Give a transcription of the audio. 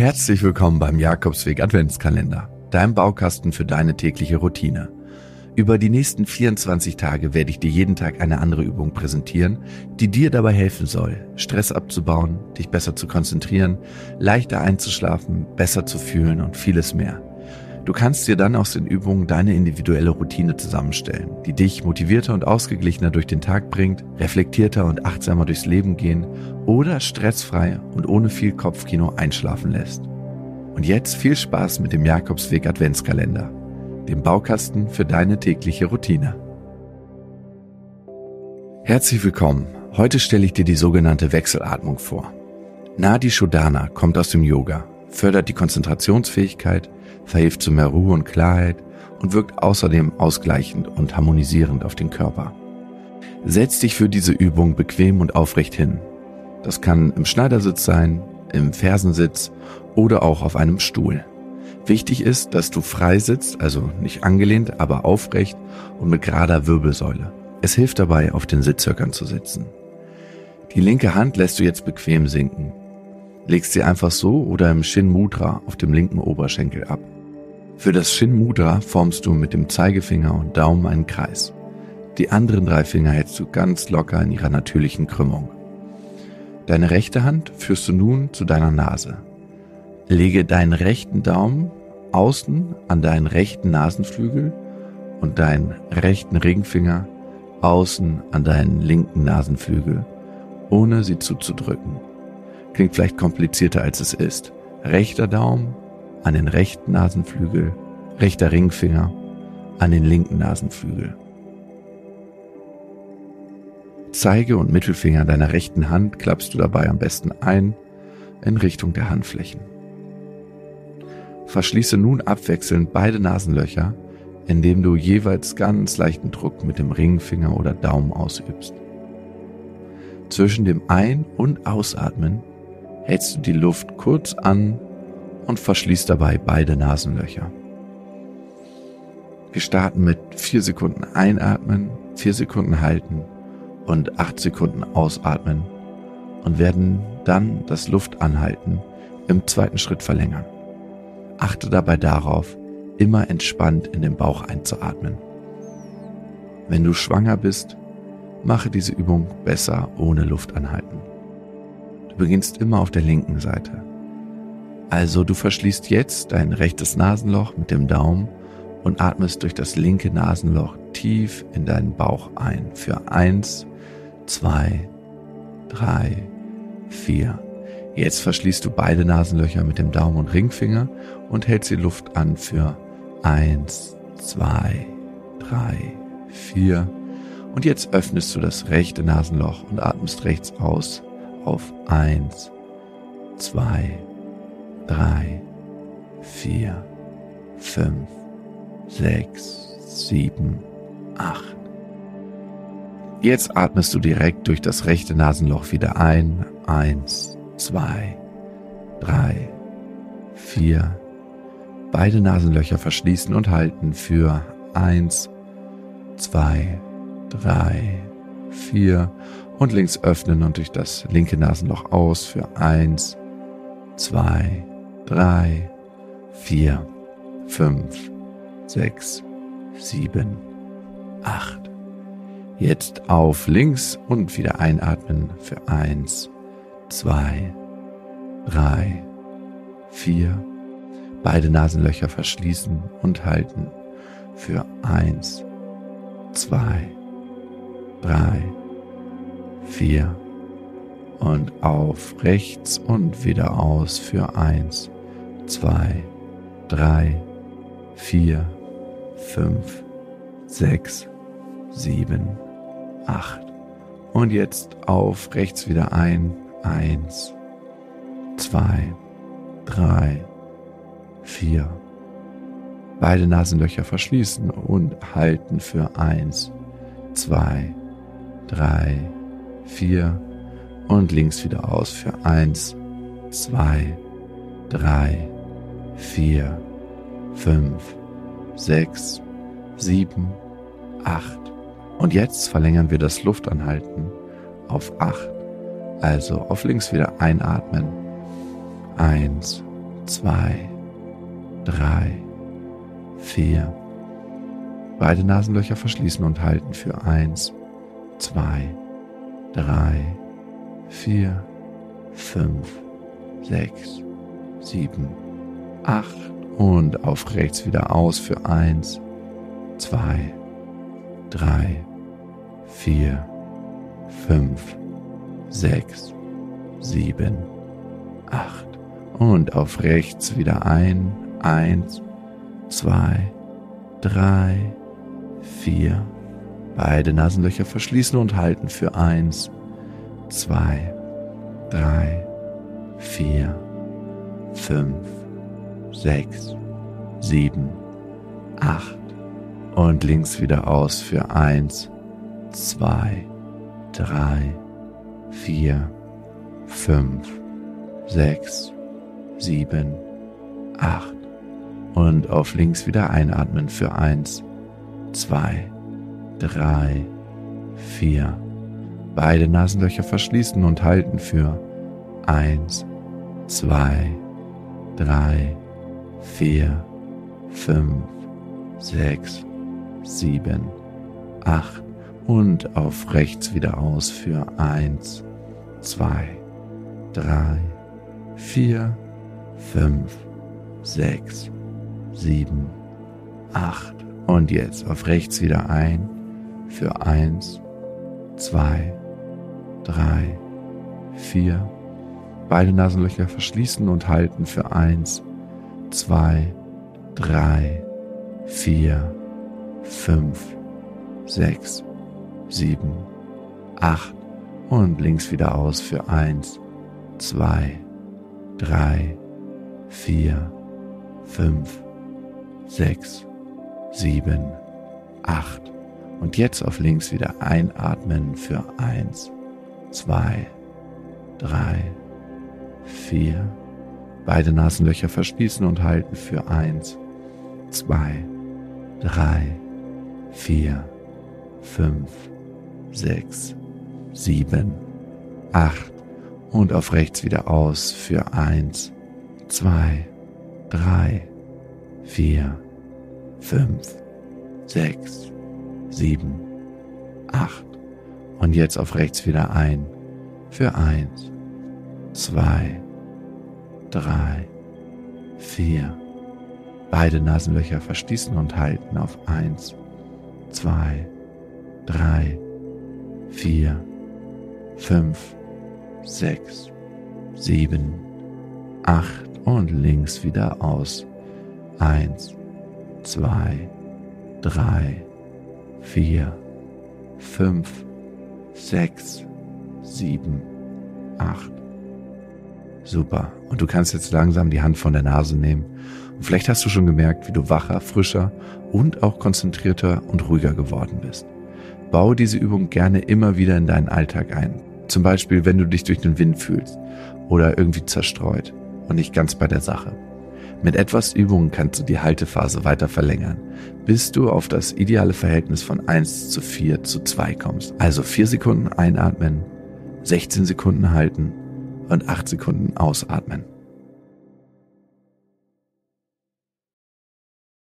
Herzlich willkommen beim Jakobsweg Adventskalender, deinem Baukasten für deine tägliche Routine. Über die nächsten 24 Tage werde ich dir jeden Tag eine andere Übung präsentieren, die dir dabei helfen soll, Stress abzubauen, dich besser zu konzentrieren, leichter einzuschlafen, besser zu fühlen und vieles mehr. Du kannst dir dann aus den Übungen deine individuelle Routine zusammenstellen, die dich motivierter und ausgeglichener durch den Tag bringt, reflektierter und achtsamer durchs Leben gehen oder stressfrei und ohne viel Kopfkino einschlafen lässt. Und jetzt viel Spaß mit dem Jakobsweg Adventskalender, dem Baukasten für deine tägliche Routine. Herzlich willkommen. Heute stelle ich dir die sogenannte Wechselatmung vor. Nadi Shodhana kommt aus dem Yoga, fördert die Konzentrationsfähigkeit, verhilft zu mehr Ruhe und Klarheit und wirkt außerdem ausgleichend und harmonisierend auf den Körper. Setz dich für diese Übung bequem und aufrecht hin. Das kann im Schneidersitz sein, im Fersensitz oder auch auf einem Stuhl. Wichtig ist, dass du frei sitzt, also nicht angelehnt, aber aufrecht und mit gerader Wirbelsäule. Es hilft dabei, auf den Sitzhöckern zu sitzen. Die linke Hand lässt du jetzt bequem sinken. Legst sie einfach so oder im Shin Mudra auf dem linken Oberschenkel ab. Für das Shin Mudra formst du mit dem Zeigefinger und Daumen einen Kreis. Die anderen drei Finger hältst du ganz locker in ihrer natürlichen Krümmung. Deine rechte Hand führst du nun zu deiner Nase. Lege deinen rechten Daumen außen an deinen rechten Nasenflügel und deinen rechten Ringfinger außen an deinen linken Nasenflügel, ohne sie zuzudrücken. Klingt vielleicht komplizierter als es ist. Rechter Daumen an den rechten Nasenflügel, rechter Ringfinger an den linken Nasenflügel. Zeige und Mittelfinger deiner rechten Hand klappst du dabei am besten ein in Richtung der Handflächen. Verschließe nun abwechselnd beide Nasenlöcher, indem du jeweils ganz leichten Druck mit dem Ringfinger oder Daumen ausübst. Zwischen dem Ein- und Ausatmen hältst du die Luft kurz an und verschließt dabei beide Nasenlöcher. Wir starten mit vier Sekunden einatmen, vier Sekunden halten und acht Sekunden ausatmen und werden dann das Luftanhalten im zweiten Schritt verlängern. Achte dabei darauf, immer entspannt in den Bauch einzuatmen. Wenn du schwanger bist, mache diese Übung besser ohne Luftanhalten. Beginnst immer auf der linken Seite. Also du verschließt jetzt dein rechtes Nasenloch mit dem Daumen und atmest durch das linke Nasenloch tief in deinen Bauch ein. Für eins, zwei, drei, vier. Jetzt verschließt du beide Nasenlöcher mit dem Daumen und Ringfinger und hältst die Luft an für eins, zwei, drei, vier. Und jetzt öffnest du das rechte Nasenloch und atmest rechts aus auf eins, zwei, drei, vier, fünf, sechs, sieben, acht. Jetzt atmest du direkt durch das rechte Nasenloch wieder ein. Eins, zwei, drei, vier. Beide Nasenlöcher verschließen und halten für eins, zwei, drei, vier. Und links öffnen und durch das linke Nasenloch aus für eins, zwei, drei, vier, fünf, sechs, sieben, acht. Jetzt auf links und wieder einatmen für eins, zwei, drei, vier. Beide Nasenlöcher verschließen und halten für eins, zwei, drei, vier und auf rechts und wieder aus für eins, zwei, drei, vier, fünf, sechs, sieben, acht. Und jetzt auf rechts wieder ein. Eins, zwei, drei, vier. Beide Nasenlöcher verschließen und halten für eins, zwei, drei, vier und links wieder aus für eins, zwei, drei, vier, fünf, sechs, sieben, acht. Und jetzt verlängern wir das Luftanhalten auf acht. Also auf links wieder einatmen. Eins, zwei, drei, vier. Beide Nasenlöcher verschließen und halten für eins, zwei, drei, vier, fünf, sechs, sieben, acht und auf rechts wieder aus für eins, zwei, drei, vier, fünf, sechs, sieben, acht und auf rechts wieder ein, eins, zwei, drei, vier. Beide Nasenlöcher verschließen und halten für eins, zwei, drei, vier, fünf, sechs, sieben, acht und links wieder aus für eins, zwei, drei, vier, fünf, sechs, sieben, acht und auf links wieder einatmen für eins, zwei, drei, vier. Beide Nasenlöcher verschließen und halten für eins, zwei, drei, vier, fünf, sechs, sieben, acht und auf rechts wieder aus für eins, zwei, drei, vier, fünf, sechs, sieben, acht und jetzt auf rechts wieder ein für eins, zwei, drei, vier. Beide Nasenlöcher verschließen und halten für eins, zwei, drei, vier, fünf, sechs, sieben, acht und links wieder aus für eins, zwei, drei, vier, fünf, sechs, sieben, acht. Und jetzt auf links wieder einatmen für eins, zwei, drei, vier. Beide Nasenlöcher verschließen und halten für eins, zwei, drei, vier, fünf, sechs, sieben, acht und auf rechts wieder aus für eins, zwei, drei, vier, fünf, sechs, sieben, acht und jetzt auf rechts wieder ein für eins, zwei, drei, vier. Beide Nasenlöcher verschließen und halten auf eins, zwei, drei, vier, fünf, sechs, sieben, acht und links wieder aus. Eins, zwei, drei, vier, fünf, sechs, sieben, acht. Super. Und du kannst jetzt langsam die Hand von der Nase nehmen. Und vielleicht hast du schon gemerkt, wie du wacher, frischer und auch konzentrierter und ruhiger geworden bist. Bau diese Übung gerne immer wieder in deinen Alltag ein. Zum Beispiel, wenn du dich durch den Wind fühlst oder irgendwie zerstreut und nicht ganz bei der Sache. Mit etwas Übung kannst du die Haltephase weiter verlängern, bis du auf das ideale Verhältnis von 1 zu 4 zu 2 kommst. Also 4 Sekunden einatmen, 16 Sekunden halten und 8 Sekunden ausatmen.